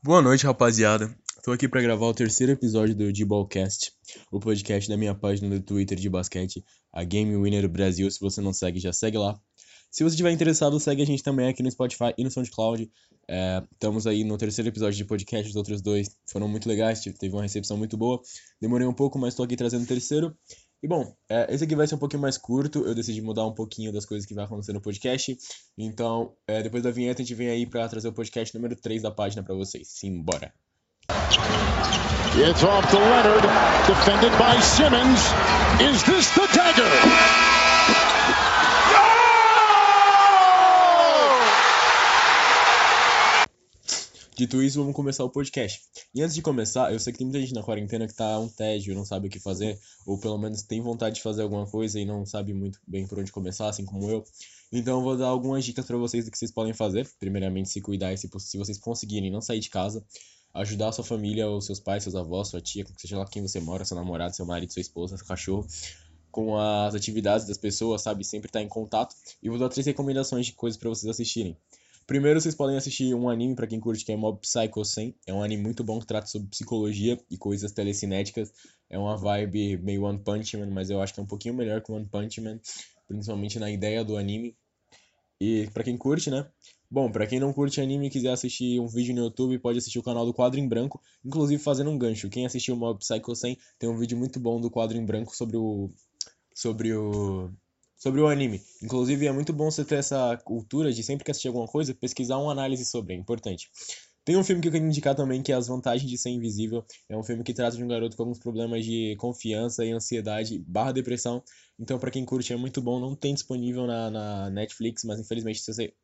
Boa noite, rapaziada. Tô aqui pra gravar o terceiro episódio do D-Ballcast, o podcast da minha página do Twitter de basquete, a Game Winner Brasil. Se você não segue, já segue lá. Se você estiver interessado, segue a gente também aqui no Spotify e no SoundCloud. É, estamos aí no terceiro episódio de podcast, os outros dois foram muito legais, teve uma recepção muito boa. Demorei um pouco, mas tô aqui trazendo o terceiro. E bom, é, esse aqui vai ser um pouquinho mais curto, eu decidi mudar um pouquinho das coisas que vai acontecer no podcast. Então, é, depois da vinheta, a gente vem aí pra trazer o podcast número 3 da página pra vocês. Simbora! It's off to Leonard, defended by Simmons. Is this the dagger? Dito isso, vamos começar o podcast. E antes de começar, eu sei que tem muita gente na quarentena que tá um tédio, não sabe o que fazer, ou pelo menos tem vontade de fazer alguma coisa e não sabe muito bem por onde começar, assim como eu. Então eu vou dar algumas dicas para vocês do que vocês podem fazer. Primeiramente, se cuidar e se, se vocês conseguirem não sair de casa, ajudar a sua família, ou seus pais, seus avós, sua tia, seja lá quem você mora, seu namorado, seu marido, sua esposa, seu cachorro, com as atividades das pessoas, sabe? Sempre estar tá em contato. E vou dar três recomendações de coisas para vocês assistirem. Primeiro, vocês podem assistir um anime para quem curte que é Mob Psycho 100. É um anime muito bom que trata sobre psicologia e coisas telecinéticas. É uma vibe meio One Punch Man, mas eu acho que é um pouquinho melhor que One Punch Man, principalmente na ideia do anime. E para quem curte, né? Bom, para quem não curte anime e quiser assistir um vídeo no YouTube, pode assistir o canal do Quadro em Branco, inclusive fazendo um gancho. Quem assistiu Mob Psycho 100 tem um vídeo muito bom do Quadro em Branco sobre o sobre o sobre o anime. Inclusive, é muito bom você ter essa cultura de sempre que assistir alguma coisa, pesquisar uma análise sobre, é importante. Tem um filme que eu quero indicar também, que é As Vantagens de Ser Invisível. É um filme que trata de um garoto com alguns problemas de confiança e ansiedade barra depressão. Então, para quem curte, é muito bom. Não tem disponível na, na Netflix, mas infelizmente, se você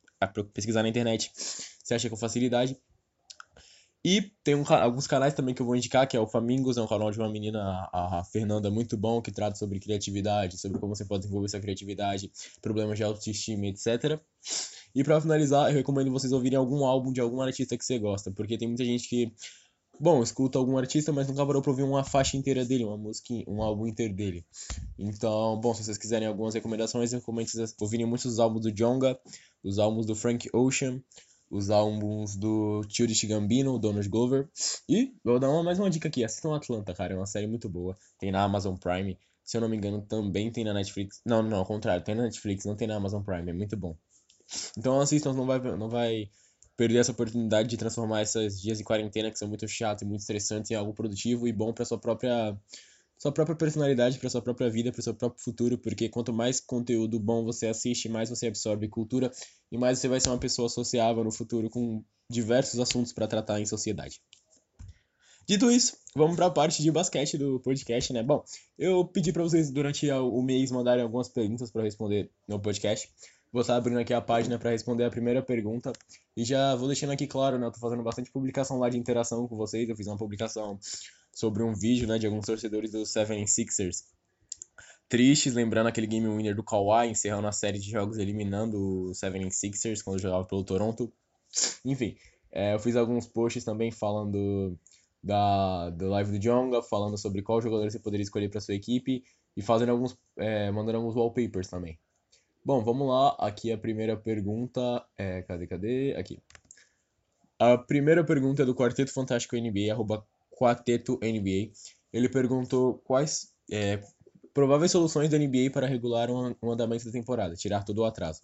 pesquisar na internet, você acha com facilidade. E tem um, alguns canais também que eu vou indicar, que é o Famingos, é um canal de uma menina, a, Fernanda, muito bom, que trata sobre criatividade, sobre como você pode desenvolver sua criatividade, problemas de autoestima, etc. E para finalizar, eu recomendo vocês ouvirem algum álbum de algum artista que você gosta, porque tem muita gente que, bom, escuta algum artista, mas nunca parou pra ouvir uma faixa inteira dele, uma música, um álbum inteiro dele. Então, bom, se vocês quiserem algumas recomendações, eu recomendo vocês ouvirem muitos álbuns do Jonga, os álbuns do Frank Ocean, os álbuns do Childish Gambino, Donald Glover. E vou dar uma, mais uma dica aqui, assistam Atlanta, cara, é uma série muito boa. Tem na Amazon Prime, se eu não me engano também tem na Netflix. Não, não, ao contrário, tem na Netflix, não tem na Amazon Prime, é muito bom. Então assistam, não vai, não vai perder essa oportunidade de transformar esses dias de quarentena que são muito chatos e muito estressantes em algo produtivo e bom para sua própria sua própria personalidade, para sua própria vida, para seu próprio futuro, porque quanto mais conteúdo bom você assiste, mais você absorve cultura e mais você vai ser uma pessoa sociável no futuro com diversos assuntos para tratar em sociedade. Dito isso, vamos para a parte de basquete do podcast, né? Bom, eu pedi para vocês durante o mês mandarem algumas perguntas para responder no podcast. Vou estar abrindo aqui a página para responder a primeira pergunta. E já vou deixando aqui claro, né? Eu tô fazendo bastante publicação lá de interação com vocês. Eu fiz uma publicação sobre um vídeo né, de alguns torcedores do 76ers tristes, lembrando aquele game winner do Kawhi, encerrando a série de jogos eliminando o 76ers quando jogava pelo Toronto. Enfim, é, eu fiz alguns posts também falando da, do live do Jonga, falando sobre qual jogador você poderia escolher para sua equipe e fazendo alguns, é, mandando alguns wallpapers também. Bom, vamos lá. Aqui a primeira pergunta é. Cadê, cadê? Aqui. A primeira pergunta é do Quarteto Fantástico NBA, arroba Quarteto NBA. Ele perguntou quais é, prováveis soluções da NBA para regular o um, andamento da temporada, tirar todo o atraso.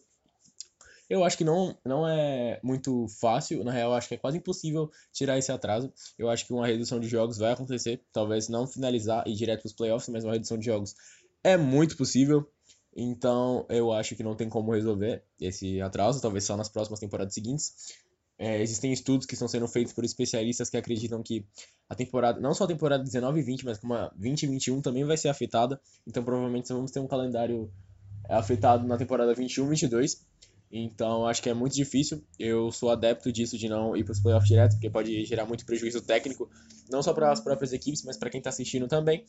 Eu acho que não, não é muito fácil, na real, acho que é quase impossível tirar esse atraso. Eu acho que uma redução de jogos vai acontecer, talvez não finalizar e ir direto para os playoffs, mas uma redução de jogos é muito possível. Então, eu acho que não tem como resolver esse atraso, talvez só nas próximas temporadas seguintes. É, existem estudos que estão sendo feitos por especialistas que acreditam que a temporada, não só a temporada 19 e 20, mas como a 20 e 21 também vai ser afetada. Então provavelmente vamos ter um calendário é, afetado na temporada 21 e 22. Então acho que é muito difícil. Eu sou adepto disso de não ir para os playoffs direto, porque pode gerar muito prejuízo técnico, não só para as próprias equipes, mas para quem está assistindo também.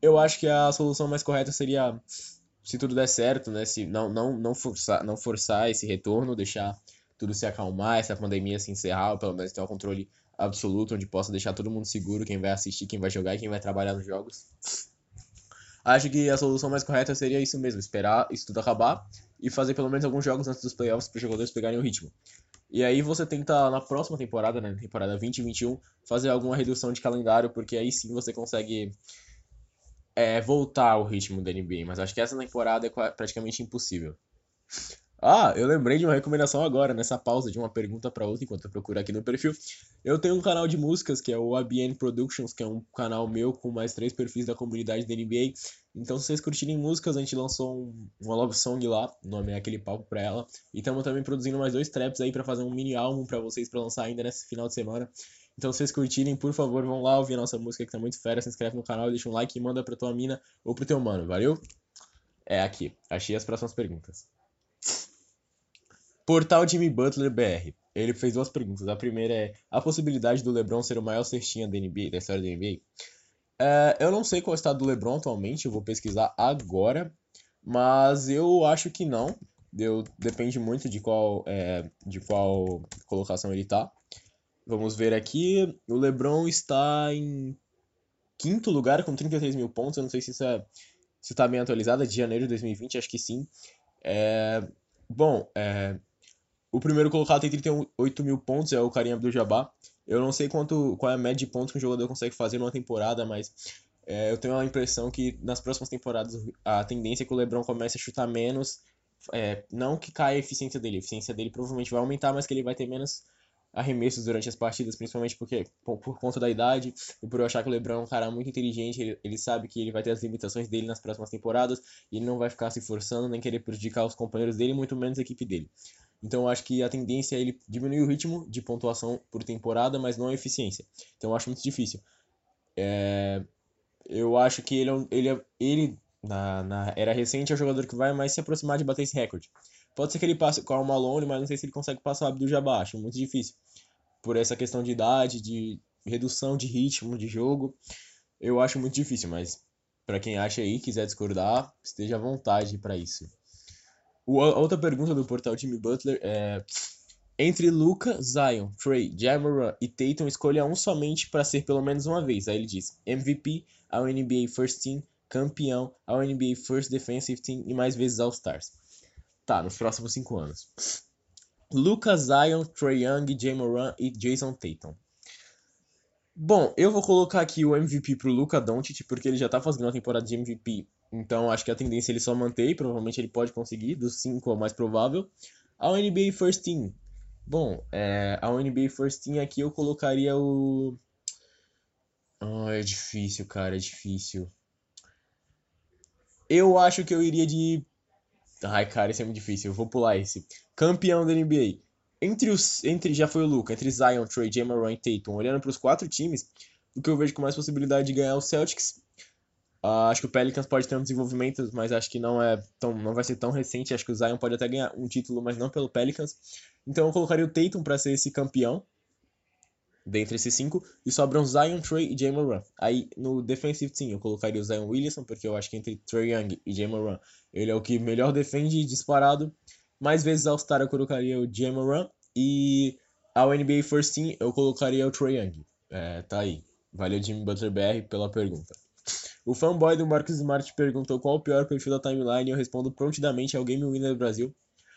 Eu acho que a solução mais correta seria, se tudo der certo, né, se não, não, não, forçar, não forçar esse retorno, deixar tudo se acalmar, essa pandemia se encerrar, ou pelo menos ter um controle absoluto, onde possa deixar todo mundo seguro, quem vai assistir, quem vai jogar e quem vai trabalhar nos jogos. Acho que a solução mais correta seria isso mesmo, esperar isso tudo acabar e fazer pelo menos alguns jogos antes dos playoffs para os jogadores pegarem o ritmo. E aí você tenta, na próxima temporada, né, temporada 2021, fazer alguma redução de calendário, porque aí sim você consegue é, voltar ao ritmo da NBA. Mas acho que essa temporada é praticamente impossível. Ah, eu lembrei de uma recomendação agora, nessa pausa de uma pergunta para outra, enquanto eu procuro aqui no perfil. Eu tenho um canal de músicas, que é o ABN Productions, que é um canal meu com mais três perfis da comunidade da NBA. Então, se vocês curtirem músicas, a gente lançou um, uma love song lá, o nome é Aquele Palco Pra Ela. E estamos também produzindo mais dois traps aí para fazer um mini álbum para vocês para lançar ainda nesse final de semana. Então, se vocês curtirem, por favor, vão lá ouvir a nossa música que tá muito fera, se inscreve no canal, deixa um like e manda pra tua mina ou pro teu mano, valeu? É aqui, achei as próximas perguntas. Portal Jimmy Butler BR. Ele fez duas perguntas. A primeira é: a possibilidade do LeBron ser o maior cestinha da NBA, da história da NBA? É, eu não sei qual é o estado do LeBron atualmente, eu vou pesquisar agora, mas eu acho que não. Eu, depende muito de qual, é, de qual colocação ele tá. Vamos ver aqui. O LeBron está em quinto lugar com 33 mil pontos. Eu não sei se isso é, se está bem atualizado, é de janeiro de 2020, acho que sim. É, bom, é, o primeiro colocado tem 38 mil pontos, é o Karim Abdul-Jabbar. Eu não sei quanto, qual é a média de pontos que um jogador consegue fazer numa temporada, mas é, eu tenho a impressão que nas próximas temporadas a tendência é que o LeBron comece a chutar menos. É, não que caia a eficiência dele, a eficiência dele provavelmente vai aumentar, mas que ele vai ter menos arremessos durante as partidas, principalmente porque por, por, conta da idade e por eu achar que o LeBron é um cara muito inteligente, ele, ele sabe que ele vai ter as limitações dele nas próximas temporadas e ele não vai ficar se forçando nem querer prejudicar os companheiros dele, muito menos a equipe dele. Então eu acho que a tendência é ele diminuir o ritmo de pontuação por temporada, mas não a eficiência. Então eu acho muito difícil. É... Eu acho que ele, é ele, é, ele na, na era recente é o jogador que vai mais se aproximar de bater esse recorde. Pode ser que ele passe com o Malone, mas não sei se ele consegue passar o Abdul Jabbar, acho muito difícil. Por essa questão de idade, de redução de ritmo de jogo, eu acho muito difícil, mas para quem acha aí, quiser discordar, esteja à vontade para isso. O, outra pergunta do portal Jimmy Butler é: entre Luca, Zion, Trey, Jamoran e Tatum, escolha um somente para ser pelo menos uma vez. Aí ele diz: MVP, ao NBA First Team, campeão, ao NBA First Defensive Team e mais vezes All-Stars. Tá, nos próximos cinco anos. Luca, Zion, Trey Young, Jamoran e Jason Tatum. Bom, eu vou colocar aqui o MVP pro Luca Doncic, porque ele já tá fazendo uma temporada de MVP então acho que a tendência é ele só manter, provavelmente ele pode conseguir, dos 5 é o mais provável. Ao NBA First Team. Bom, é, NBA First Team aqui eu colocaria o. Oh, é difícil, cara, é difícil. Eu acho que eu iria de. Ai, cara, isso é muito difícil. Eu vou pular esse. Campeão da NBA. Entre os. Entre, já foi o Luca, entre Zion, Trey, Jameron e Tatum. Olhando para os quatro times, o que eu vejo com mais possibilidade de ganhar é o Celtics Uh, acho que o Pelicans pode ter um desenvolvimento, mas acho que não é tão, não vai ser tão recente. Acho que o Zion pode até ganhar um título, mas não pelo Pelicans. Então eu colocaria o Tatum para ser esse campeão dentre esses cinco e sobram Zion, Trey e Jay Moran. Aí no defensive team eu colocaria o Zion Williamson, porque eu acho que entre Trey Young e Jay Moran ele é o que melhor defende disparado. Mais vezes All-Star eu colocaria o Jay Moran e ao NBA First Team eu colocaria o Trey Young. É, tá aí. Valeu Jimmy Butler BR pela pergunta. O fanboy do Marcos Smart perguntou qual o pior perfil da timeline e eu respondo prontidamente ao Game Winner Brasil.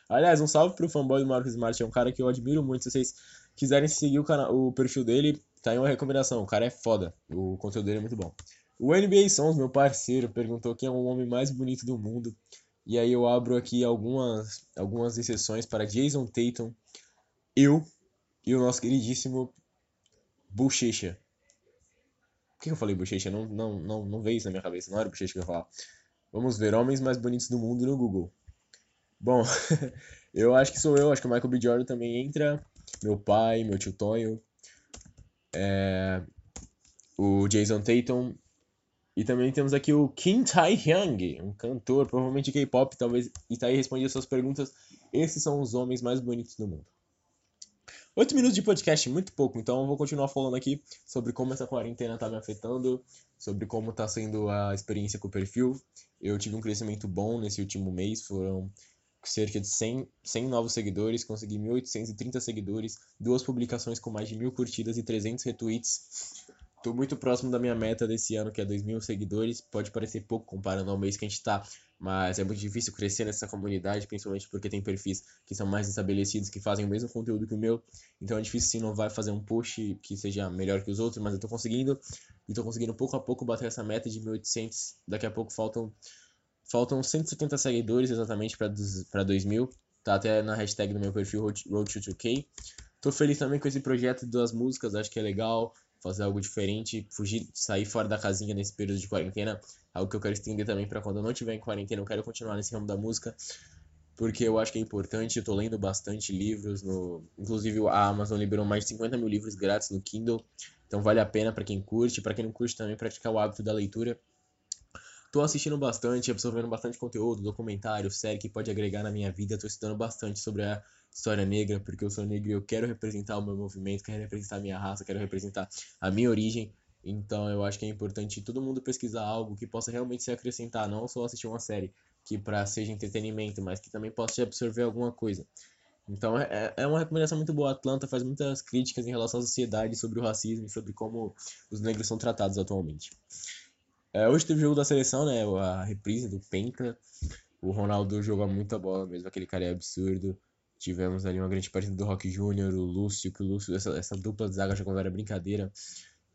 Aliás, um salve pro fanboy do Marcos Smart, é um cara que eu admiro muito. Se vocês quiserem seguir o, canal, o perfil dele, tá aí uma recomendação. O cara é foda, o conteúdo dele é muito bom. O NBA Sons, meu parceiro, perguntou quem é o homem mais bonito do mundo. E aí eu abro aqui algumas, algumas exceções para Jason Tatum, eu e o nosso queridíssimo Bochecha. Que eu falei bochecha? Não, não, não, não veio isso na minha cabeça. Não era bochecha que eu ia falar. Vamos ver, homens mais bonitos do mundo no Google. Bom, eu acho que sou eu. Acho que o Michael B. Jordan também entra. Meu pai, meu tio Tonho. É... O Jason Tatum. E também temos aqui o Kim Tai Hyung, um cantor, provavelmente K-pop, talvez. E tá aí respondendo as suas perguntas. Esses são os homens mais bonitos do mundo. Oito minutos de podcast, muito pouco, então eu vou continuar falando aqui sobre como essa quarentena tá me afetando, sobre como tá sendo a experiência com o perfil. Eu tive um crescimento bom nesse último mês, foram cerca de 100, 100 novos seguidores, consegui 1.830 seguidores, duas publicações com mais de mil curtidas e 300 retweets. Tô muito próximo da minha meta desse ano, que é 2 mil seguidores. Pode parecer pouco comparando ao mês que a gente tá, mas é muito difícil crescer nessa comunidade, principalmente porque tem perfis que são mais estabelecidos, que fazem o mesmo conteúdo que o meu. Então é difícil se inovar fazer um post que seja melhor que os outros, mas eu tô conseguindo. E tô conseguindo pouco a pouco bater essa meta de 1.800. Daqui a pouco faltam faltam 170 seguidores exatamente para 2000. Tá até na hashtag do meu perfil Road to 2K. Tô feliz também com esse projeto das músicas, acho que é legal fazer algo diferente, fugir, sair fora da casinha nesse período de quarentena, algo que eu quero estender também para quando eu não estiver em quarentena, eu quero continuar nesse ramo da música, porque eu acho que é importante, eu tô lendo bastante livros, no, inclusive a Amazon liberou mais de 50 mil livros grátis no Kindle, então vale a pena para quem curte, para quem não curte também praticar o hábito da leitura. Tô assistindo bastante, absorvendo bastante conteúdo, documentário, série que pode agregar na minha vida. Tô estudando bastante sobre a história negra, porque eu sou negro e eu quero representar o meu movimento, quero representar a minha raça, quero representar a minha origem. Então eu acho que é importante todo mundo pesquisar algo que possa realmente se acrescentar, não só assistir uma série que para seja entretenimento, mas que também possa te absorver alguma coisa. Então é, é uma recomendação muito boa. A Atlanta faz muitas críticas em relação à sociedade sobre o racismo e sobre como os negros são tratados atualmente. É, hoje teve o jogo da seleção, né? A reprise do Penta. O Ronaldo jogou muita bola mesmo, aquele cara é absurdo. Tivemos ali uma grande partida do Rock Júnior, o Lúcio, que o Lúcio, essa, essa dupla de zaga jogou era brincadeira.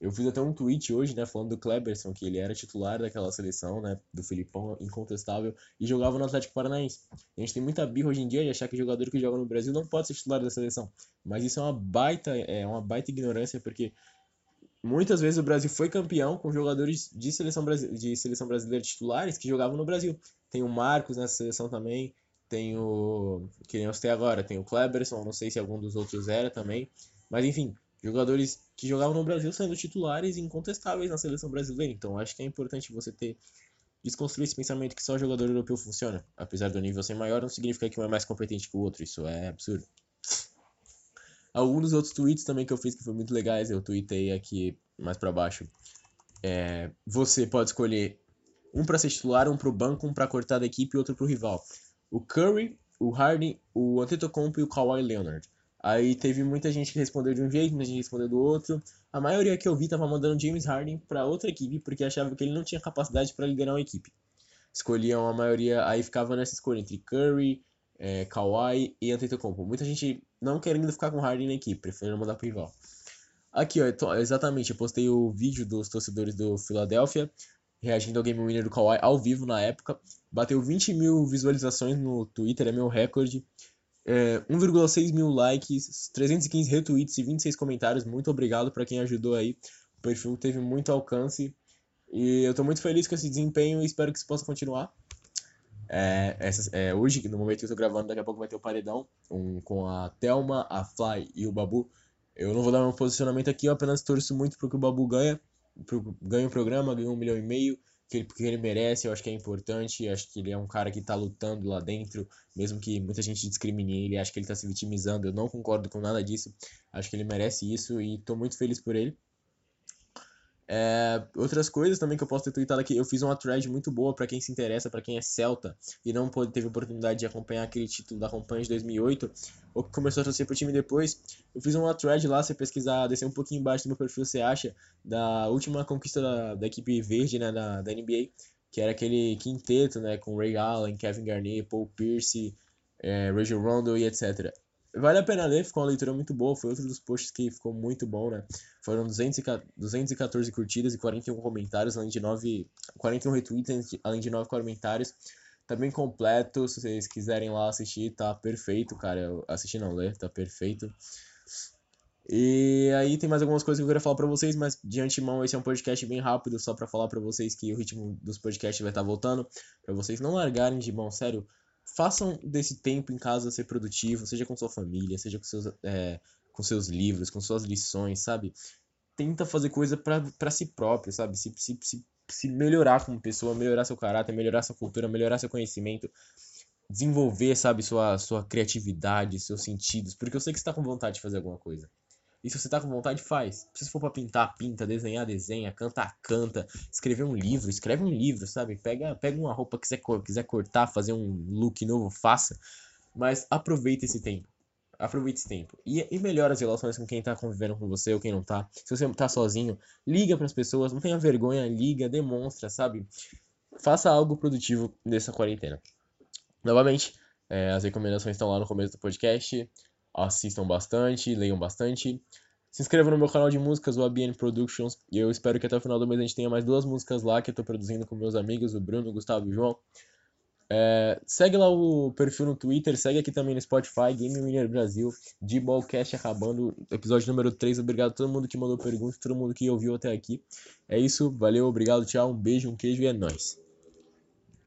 Eu fiz até um tweet hoje, né, falando do Kleberson, que ele era titular daquela seleção, né, do Filipão, incontestável, e jogava no Atlético Paranaense. A gente tem muita birra hoje em dia de achar que jogador que joga no Brasil não pode ser titular da seleção. Mas isso é uma baita, é uma baita ignorância, porque Muitas vezes o Brasil foi campeão com jogadores de seleção, de seleção brasileira titulares que jogavam no Brasil. Tem o Marcos nessa seleção também, tem o. que nem eu citei agora, tem o Kleberson, não sei se algum dos outros era também. Mas enfim, jogadores que jogavam no Brasil sendo titulares incontestáveis na seleção brasileira. Então acho que é importante você ter. Desconstruir esse pensamento que só jogador europeu funciona. Apesar do nível ser maior, não significa que um é mais competente que o outro. Isso é absurdo. Alguns dos outros tweets também que eu fiz que foram muito legais, eu tweetei aqui mais para baixo. É, você pode escolher um para ser titular, um para o banco, um para cortar da equipe e outro para o rival. O Curry, o Harden, o Antetokounmpo e o Kawhi Leonard. Aí teve muita gente que respondeu de um jeito, muita gente respondeu do outro. A maioria que eu vi tava mandando James Harden para outra equipe porque achava que ele não tinha capacidade para liderar uma equipe. Escolhiam a maioria, aí ficava nessa escolha entre Curry, é, Kawhi e Antetokounmpo. Muita gente não querendo ficar com Harden na equipe, preferindo mandar pro rival. Aqui, ó, exatamente, eu postei o vídeo dos torcedores do Philadelphia reagindo ao game winner do Kawhi ao vivo na época. Bateu 20 mil visualizações no Twitter, é meu recorde. É, 1,6 mil likes, 315 retweets e 26 comentários. Muito obrigado para quem ajudou aí. O perfil teve muito alcance. E eu tô muito feliz com esse desempenho e espero que isso possa continuar. É, essa, é, hoje, no momento que eu tô gravando, daqui a pouco vai ter o paredão um, com a Thelma, a Fly e o Babu. Eu não vou dar meu posicionamento aqui, eu apenas torço muito pro que o Babu ganha, pro, ganha o programa, ganha um milhão e meio, que ele, porque ele merece, eu acho que é importante, acho que ele é um cara que tá lutando lá dentro, mesmo que muita gente discrimine ele, acho que ele tá se vitimizando, eu não concordo com nada disso, acho que ele merece isso e tô muito feliz por ele. É, outras coisas também que eu posso ter tweetado aqui, eu fiz uma thread muito boa para quem se interessa, para quem é Celta e não teve oportunidade de acompanhar aquele título da campanha de 2008, ou que começou a torcer pro time depois. Eu fiz uma thread lá, você pesquisar, descer um pouquinho embaixo do meu perfil, você acha, da última conquista da, da equipe verde, né, da, da NBA, que era aquele quinteto, né, com Ray Allen, Kevin Garnett, Paul Pierce, é, Rajon Rondo e etc. Vale a pena ler, ficou uma leitura muito boa. Foi outro dos posts que ficou muito bom, né? Foram 214 curtidas e 41 comentários, além de 9, 41 retweets, além de 9 comentários. Tá bem completo, se vocês quiserem lá assistir, tá perfeito, cara. Assistir não, ler, tá perfeito. E aí tem mais algumas coisas que eu queria falar para vocês, mas de antemão esse é um podcast bem rápido, só para falar para vocês que o ritmo dos podcasts vai estar tá voltando, para vocês não largarem de mão, sério façam desse tempo em casa ser produtivo, seja com sua família, seja com seus, é, com seus livros, com suas lições, sabe? Tenta fazer coisa para si próprio, sabe? Se, se, se, se melhorar como pessoa, melhorar seu caráter, melhorar sua cultura, melhorar seu conhecimento, desenvolver, sabe, sua, sua criatividade, seus sentidos, porque eu sei que você está com vontade de fazer alguma coisa. E se você tá com vontade, faz. Se for pra pintar, pinta, desenhar, desenha, cantar, canta, escrever um livro, escreve um livro, sabe? Pega, pega uma roupa que você quiser cortar, fazer um look novo, faça. Mas aproveita esse tempo. Aproveite esse tempo. E, e melhore as relações com quem tá convivendo com você ou quem não tá. Se você tá sozinho, liga para as pessoas, não tenha vergonha, liga, demonstra, sabe? Faça algo produtivo nessa quarentena. Novamente, é, as recomendações estão lá no começo do podcast. Assistam bastante, leiam bastante. Se inscreva no meu canal de músicas, o ABN Productions. E eu espero que até o final do mês a gente tenha mais duas músicas lá que eu tô produzindo com meus amigos, o Bruno, o Gustavo e o João. É, segue lá o perfil no Twitter, segue aqui também no Spotify, Game Winner Brasil, de Ballcast acabando, episódio número 3. Obrigado a todo mundo que mandou perguntas, todo mundo que ouviu até aqui. É isso, valeu, obrigado, tchau, um beijo, um queijo e é nóis.